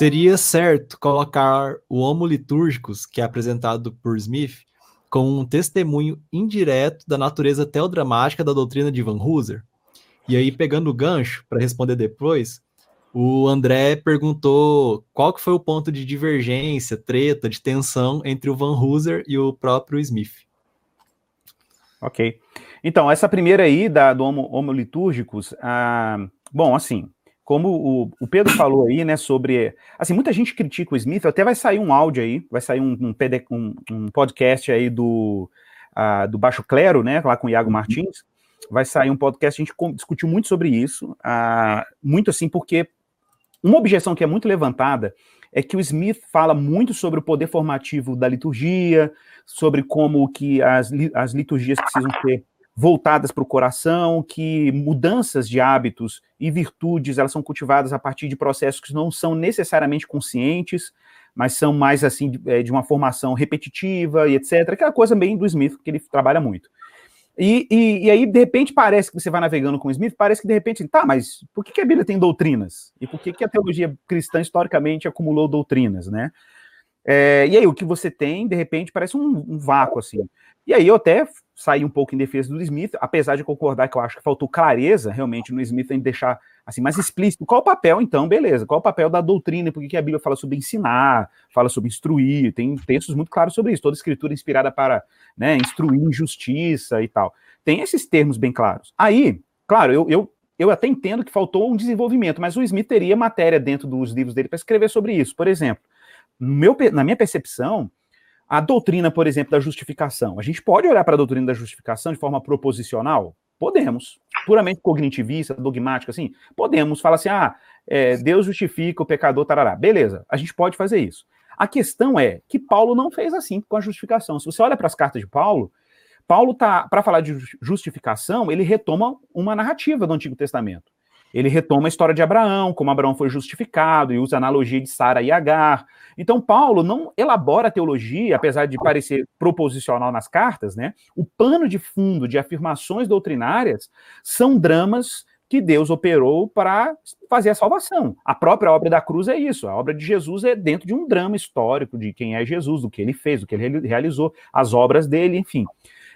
seria certo colocar o Homo litúrgicos, que é apresentado por Smith, com um testemunho indireto da natureza teodramática da doutrina de Van Hooser? E aí, pegando o gancho para responder depois, o André perguntou qual que foi o ponto de divergência, treta, de tensão entre o Van Hooser e o próprio Smith. Ok. Então, essa primeira aí da, do homo, homo litúrgicos, ah, bom, assim, como o, o, Pedro falou aí, né, sobre. Assim, muita gente critica o Smith, até vai sair um áudio aí, vai sair um, um, PD, um, um podcast aí do, uh, do Baixo Clero, né, lá com o Iago uhum. Martins. Vai sair um podcast, a gente discutiu muito sobre isso, uh, muito assim, porque uma objeção que é muito levantada é que o Smith fala muito sobre o poder formativo da liturgia, sobre como que as, as liturgias precisam ser voltadas para o coração, que mudanças de hábitos e virtudes elas são cultivadas a partir de processos que não são necessariamente conscientes, mas são mais assim de, é, de uma formação repetitiva e etc. Aquela coisa bem do Smith que ele trabalha muito. E, e, e, aí, de repente, parece que você vai navegando com o Smith, parece que de repente, tá, mas por que, que a Bíblia tem doutrinas? E por que, que a teologia cristã historicamente acumulou doutrinas, né? É, e aí, o que você tem, de repente, parece um, um, vácuo, assim. E aí, eu até saí um pouco em defesa do Smith, apesar de concordar que eu acho que faltou clareza, realmente, no Smith, em deixar, assim, mais explícito. Qual o papel, então, beleza, qual o papel da doutrina, porque que a Bíblia fala sobre ensinar, fala sobre instruir, tem textos muito claros sobre isso, toda escritura inspirada para né, instruir em justiça e tal. Tem esses termos bem claros. Aí, claro, eu, eu, eu até entendo que faltou um desenvolvimento, mas o Smith teria matéria dentro dos livros dele para escrever sobre isso. Por exemplo, meu, na minha percepção, a doutrina, por exemplo, da justificação. A gente pode olhar para a doutrina da justificação de forma proposicional? Podemos. Puramente cognitivista, dogmática, assim? Podemos. Fala assim, ah, é, Deus justifica o pecador, tarará. Beleza, a gente pode fazer isso. A questão é que Paulo não fez assim com a justificação. Se você olha para as cartas de Paulo, Paulo tá, para falar de justificação, ele retoma uma narrativa do Antigo Testamento. Ele retoma a história de Abraão, como Abraão foi justificado, e usa a analogia de Sara e Agar. Então, Paulo não elabora a teologia, apesar de parecer proposicional nas cartas, né? O pano de fundo de afirmações doutrinárias são dramas que Deus operou para fazer a salvação. A própria obra da cruz é isso. A obra de Jesus é dentro de um drama histórico de quem é Jesus, do que ele fez, do que ele realizou, as obras dele, enfim.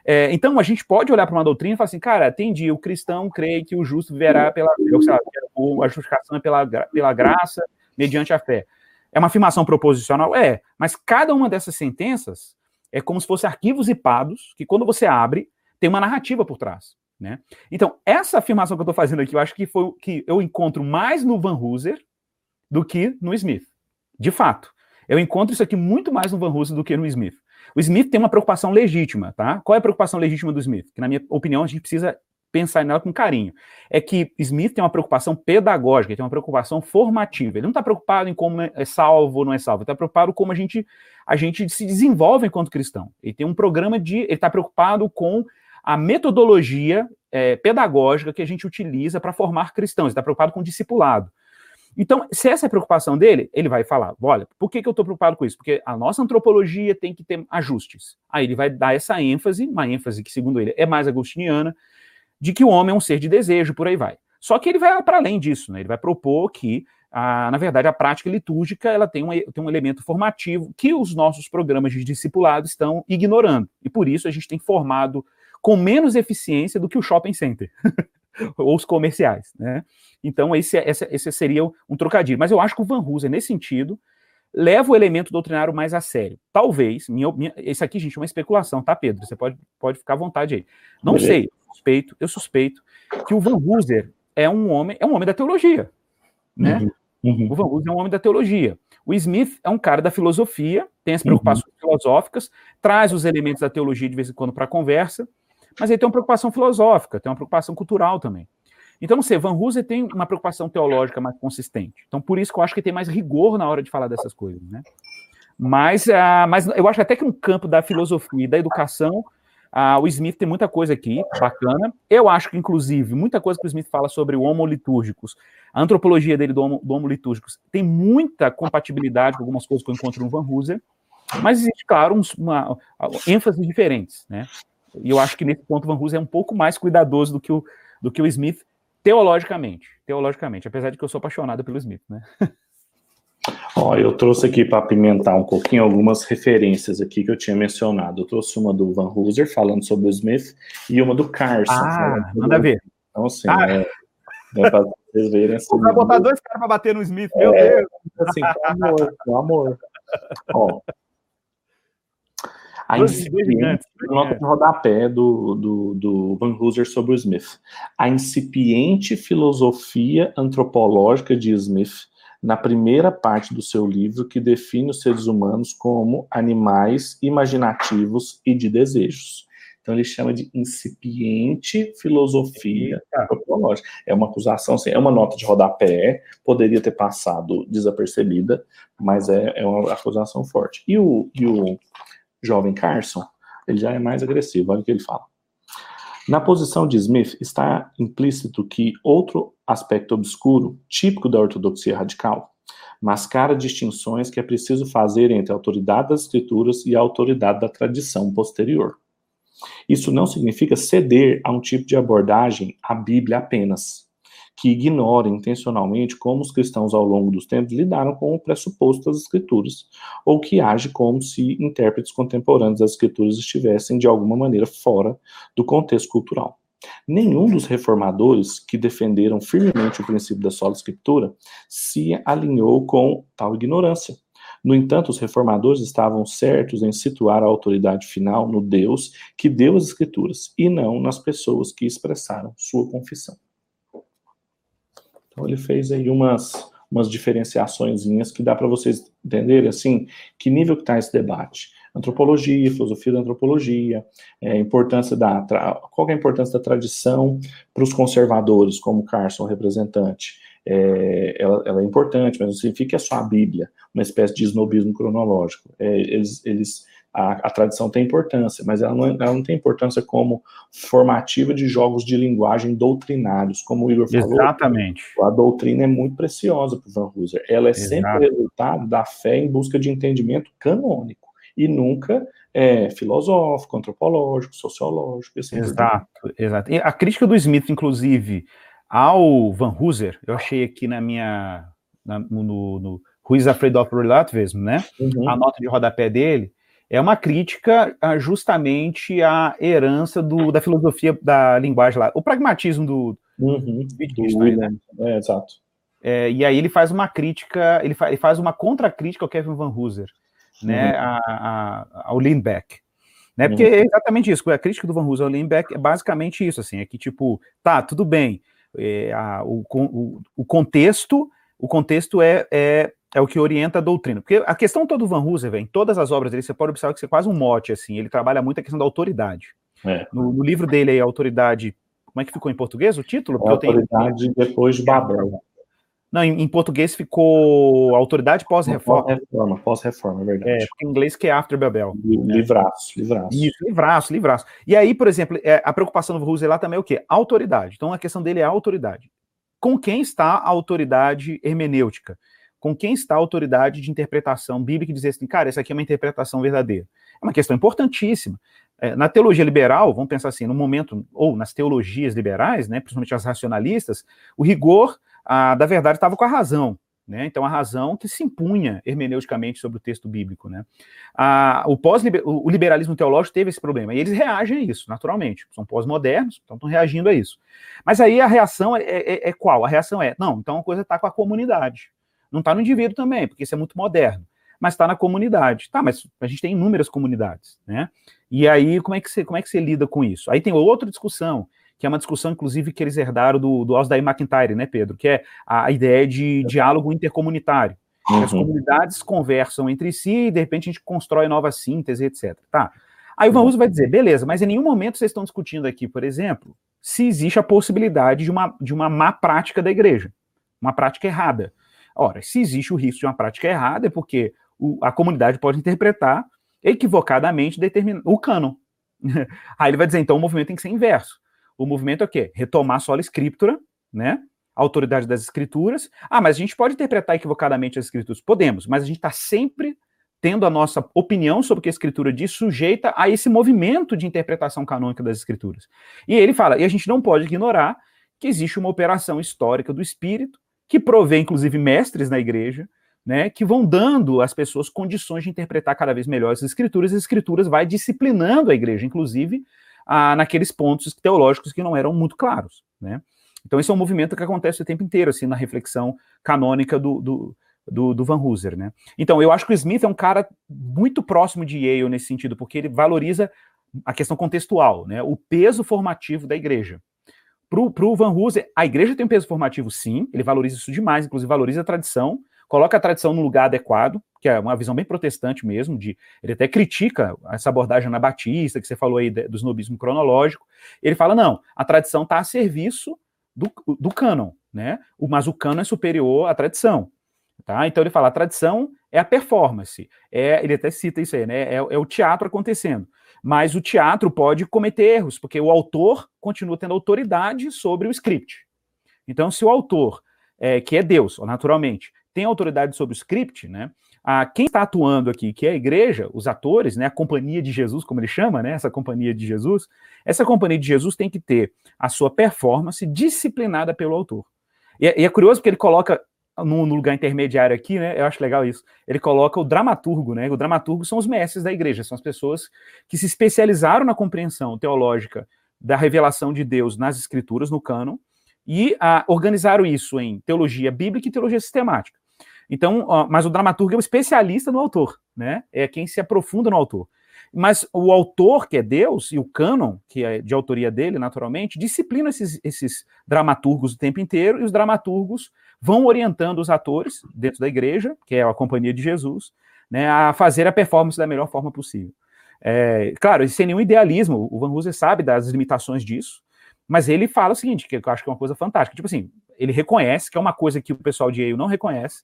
É, então, a gente pode olhar para uma doutrina e falar assim, cara, entendi, o cristão crê que o justo viverá pela. a justificação é pela, pela graça, mediante a fé. É uma afirmação proposicional? É, mas cada uma dessas sentenças é como se fossem arquivos zipados, que quando você abre, tem uma narrativa por trás. Né? Então, essa afirmação que eu estou fazendo aqui, eu acho que foi que eu encontro mais no Van Hooser do que no Smith. De fato. Eu encontro isso aqui muito mais no Van Hooser do que no Smith. O Smith tem uma preocupação legítima, tá? Qual é a preocupação legítima do Smith? Que, na minha opinião, a gente precisa pensar nela com carinho. É que Smith tem uma preocupação pedagógica, ele tem uma preocupação formativa. Ele não está preocupado em como é salvo ou não é salvo, ele está preocupado como a gente, a gente se desenvolve enquanto cristão. Ele tem um programa de. Ele está preocupado com a metodologia é, pedagógica que a gente utiliza para formar cristãos. Ele está preocupado com o discipulado. Então, se essa é a preocupação dele, ele vai falar: olha, por que, que eu estou preocupado com isso? Porque a nossa antropologia tem que ter ajustes. Aí ele vai dar essa ênfase, uma ênfase que, segundo ele, é mais agostiniana, de que o homem é um ser de desejo, por aí vai. Só que ele vai para além disso, né? Ele vai propor que, na verdade, a prática litúrgica ela tem um, tem um elemento formativo que os nossos programas de discipulado estão ignorando. E por isso a gente tem formado com menos eficiência do que o shopping center. ou os comerciais, né? Então, esse, esse, esse seria um trocadilho. Mas eu acho que o Van Hooser, nesse sentido, leva o elemento doutrinário mais a sério. Talvez, minha, minha, esse aqui, gente, é uma especulação, tá, Pedro? Você pode, pode ficar à vontade aí. Não sei, eu suspeito, eu suspeito que o Van Hooser é um homem, é um homem da teologia, né? Uhum. Uhum. O Van Hooser é um homem da teologia. O Smith é um cara da filosofia, tem as uhum. preocupações uhum. filosóficas, traz os elementos da teologia de vez em quando para a conversa, mas ele tem uma preocupação filosófica, tem uma preocupação cultural também. Então, sei, Van Hooser tem uma preocupação teológica mais consistente. Então, por isso que eu acho que tem mais rigor na hora de falar dessas coisas, né? Mas, uh, mas eu acho até que no campo da filosofia e da educação, uh, o Smith tem muita coisa aqui, bacana. Eu acho que, inclusive, muita coisa que o Smith fala sobre o homo litúrgicos, a antropologia dele do homo, do homo litúrgicos, tem muita compatibilidade com algumas coisas que eu encontro no Van Hooser, mas existe, claro, uns, uma, ênfases diferentes, né? E eu acho que nesse ponto o Van Hooser é um pouco mais cuidadoso do que o, do que o Smith, teologicamente. Teologicamente, apesar de que eu sou apaixonado pelo Smith, né? Ó, eu trouxe aqui para apimentar um pouquinho algumas referências aqui que eu tinha mencionado. Eu trouxe uma do Van Hooser falando sobre o Smith e uma do Carson. Ah, manda ver. Então, assim, ah. é, é para vocês verem assim. Vai botar dois caras para bater no Smith, meu é, Deus. Assim, amor, amor. Ó, a incipiente, nota de rodapé do, do, do Van Hooser sobre o Smith. A incipiente filosofia antropológica de Smith na primeira parte do seu livro, que define os seres humanos como animais imaginativos e de desejos. Então ele chama de incipiente filosofia antropológica. É uma acusação, assim, é uma nota de rodapé, poderia ter passado desapercebida, mas é, é uma acusação forte. E o, e o jovem Carson, ele já é mais agressivo, olha o que ele fala. Na posição de Smith está implícito que outro aspecto obscuro, típico da ortodoxia radical, mascara distinções que é preciso fazer entre a autoridade das escrituras e a autoridade da tradição posterior. Isso não significa ceder a um tipo de abordagem à Bíblia apenas que ignora intencionalmente como os cristãos ao longo dos tempos lidaram com o pressuposto das escrituras, ou que age como se intérpretes contemporâneos das escrituras estivessem de alguma maneira fora do contexto cultural. Nenhum dos reformadores que defenderam firmemente o princípio da sola escritura se alinhou com tal ignorância. No entanto, os reformadores estavam certos em situar a autoridade final no Deus que deu as escrituras e não nas pessoas que expressaram sua confissão. Então ele fez aí umas, umas diferenciações que dá para vocês entenderem, assim, que nível que está esse debate. Antropologia, filosofia da antropologia, é, importância da, qual é a importância da tradição para os conservadores, como Carson, representante. É, ela, ela, é importante, mas não significa que é só a Bíblia, uma espécie de snobismo cronológico. É, eles, eles a, a, tradição tem importância, mas ela não, ela não, tem importância como formativa de jogos de linguagem doutrinários, como o Igor falou. Exatamente. A doutrina é muito preciosa para o Van Hooser. Ela é Exato. sempre resultado da fé em busca de entendimento canônico e nunca é, filosófico, antropológico, sociológico. Assim exato, exato. E a crítica do Smith, inclusive, ao Van Hooser, eu achei aqui na minha na, no, no Who is Afraid of Relativism, né? Uhum. A nota de rodapé dele é uma crítica justamente à herança do, da filosofia da linguagem lá, o pragmatismo do, uhum, do né? É, exato. É, e aí ele faz uma crítica, ele, fa, ele faz uma contra-crítica ao Kevin Van Hooser, né, uhum. a, a, ao Lindbeck. Né, porque uhum. é exatamente isso, a crítica do Van Hooser ao Lindbeck é basicamente isso, assim, é que tipo, tá, tudo bem, é, a, o, o, o contexto, o contexto é, é é o que orienta a doutrina. Porque a questão toda do Van Hooser, em todas as obras dele, você pode observar que isso é quase um mote, assim, ele trabalha muito a questão da autoridade. É. No, no, livro dele aí, Autoridade, como é que ficou em português o título? Autoridade tenho... depois de Babel. Não, em, em português ficou Autoridade pós-reforma. Pós-reforma, pós-reforma, é verdade. É, em inglês que é After Babel. Livraço, livraço. Isso, livraço, livraço. E aí, por exemplo, é, a preocupação do Van Hooser lá também é o quê? Autoridade. Então, a questão dele é a autoridade. Com quem está a autoridade hermenêutica? Com quem está a autoridade de interpretação bíblica e dizer assim, cara, essa aqui é uma interpretação verdadeira. É uma questão importantíssima. É, na teologia liberal, vamos pensar assim, no momento, ou nas teologias liberais, né, principalmente as racionalistas, o rigor a, da verdade estava com a razão. Né? Então, a razão que se impunha hermeneuticamente sobre o texto bíblico. Né? A, o, pós o liberalismo teológico teve esse problema, e eles reagem a isso, naturalmente. São pós-modernos, então estão reagindo a isso. Mas aí a reação é, é, é qual? A reação é, não, então a coisa está com a comunidade. Não está no indivíduo também, porque isso é muito moderno, mas está na comunidade. Tá, mas a gente tem inúmeras comunidades, né? E aí, como é que você, como é que você lida com isso? Aí tem outra discussão, que é uma discussão, inclusive, que eles herdaram do, do Osdair McIntyre, né, Pedro? Que é a ideia de diálogo intercomunitário. Uhum. As comunidades conversam entre si e, de repente, a gente constrói nova síntese, etc. Tá. Aí o Van Uso vai dizer, beleza, mas em nenhum momento vocês estão discutindo aqui, por exemplo, se existe a possibilidade de uma, de uma má prática da igreja, uma prática errada. Ora, se existe o risco de uma prática errada, é porque o, a comunidade pode interpretar equivocadamente determin... o cânon. Aí ele vai dizer, então o movimento tem que ser inverso. O movimento é o quê? Retomar a escritura, né? A autoridade das escrituras. Ah, mas a gente pode interpretar equivocadamente as escrituras? Podemos, mas a gente está sempre tendo a nossa opinião sobre o que a escritura diz, sujeita a esse movimento de interpretação canônica das escrituras. E ele fala, e a gente não pode ignorar que existe uma operação histórica do espírito que provê, inclusive, mestres na igreja, né, que vão dando às pessoas condições de interpretar cada vez melhor as escrituras, e as escrituras vai disciplinando a igreja, inclusive, a, naqueles pontos teológicos que não eram muito claros, né. Então esse é um movimento que acontece o tempo inteiro, assim, na reflexão canônica do, do, do, do Van Hooser, né. Então eu acho que o Smith é um cara muito próximo de Yale nesse sentido, porque ele valoriza a questão contextual, né, o peso formativo da igreja. Para o Van Hooser, a igreja tem um peso formativo, sim, ele valoriza isso demais, inclusive valoriza a tradição, coloca a tradição no lugar adequado, que é uma visão bem protestante mesmo, de ele até critica essa abordagem anabatista, que você falou aí do snobismo cronológico. Ele fala, não, a tradição está a serviço do, do cânon, né? Mas o cânon é superior à tradição. Tá? Então ele fala, a tradição é a performance. É, ele até cita isso aí, né? É, é o teatro acontecendo. Mas o teatro pode cometer erros, porque o autor continua tendo autoridade sobre o script. Então, se o autor, é, que é Deus, naturalmente, tem autoridade sobre o script, né? A, quem está atuando aqui, que é a igreja, os atores, né, a companhia de Jesus, como ele chama, né, essa companhia de Jesus, essa companhia de Jesus tem que ter a sua performance disciplinada pelo autor. E é, e é curioso porque ele coloca no, no, lugar intermediário aqui, né, eu acho legal isso, ele coloca o dramaturgo, né, o dramaturgo são os mestres da igreja, são as pessoas que se especializaram na compreensão teológica da revelação de Deus nas escrituras, no cânon, e a, organizaram isso em teologia bíblica e teologia sistemática. Então, ó, mas o dramaturgo é o especialista no autor, né? É quem se aprofunda no autor. Mas o autor, que é Deus, e o cânon, que é de autoria dele, naturalmente, disciplina esses, esses dramaturgos o tempo inteiro, e os dramaturgos vão orientando os atores dentro da igreja, que é a companhia de Jesus, né, a fazer a performance da melhor forma possível. É, claro, sem nenhum idealismo, o Van Hooser sabe das limitações disso, mas ele fala o seguinte, que eu acho que é uma coisa fantástica, tipo assim, ele reconhece que é uma coisa que o pessoal de Yale não reconhece,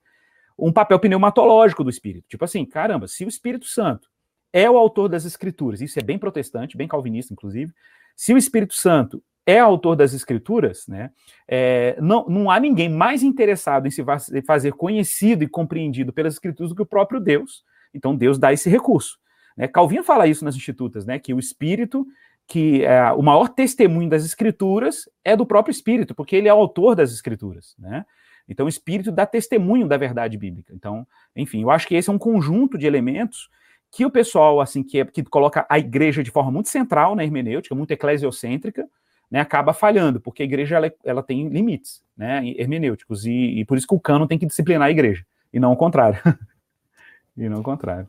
um papel pneumatológico do Espírito. Tipo assim, caramba, se o Espírito Santo é o autor das Escrituras, isso é bem protestante, bem calvinista, inclusive, se o Espírito Santo é autor das Escrituras, né, é, não, não há ninguém mais interessado em se fazer conhecido e compreendido pelas Escrituras do que o próprio Deus. Então Deus dá esse recurso. Né? Fala isso nas Institutas, né, que o Espírito, que é, o maior testemunho das Escrituras é do próprio Espírito, porque ele é o autor das Escrituras. Né? Então, o Espírito dá testemunho da verdade bíblica. Então, enfim, eu acho que esse é um conjunto de elementos que o pessoal, assim, que, é, que coloca a igreja de forma muito central na hermenêutica, muito eclesiocêntrica, né, acaba falhando, porque a igreja ela, ela tem limites né, hermenêuticos, e, e, por isso que o cano tem que disciplinar a igreja, e não o contrário. e não o contrário.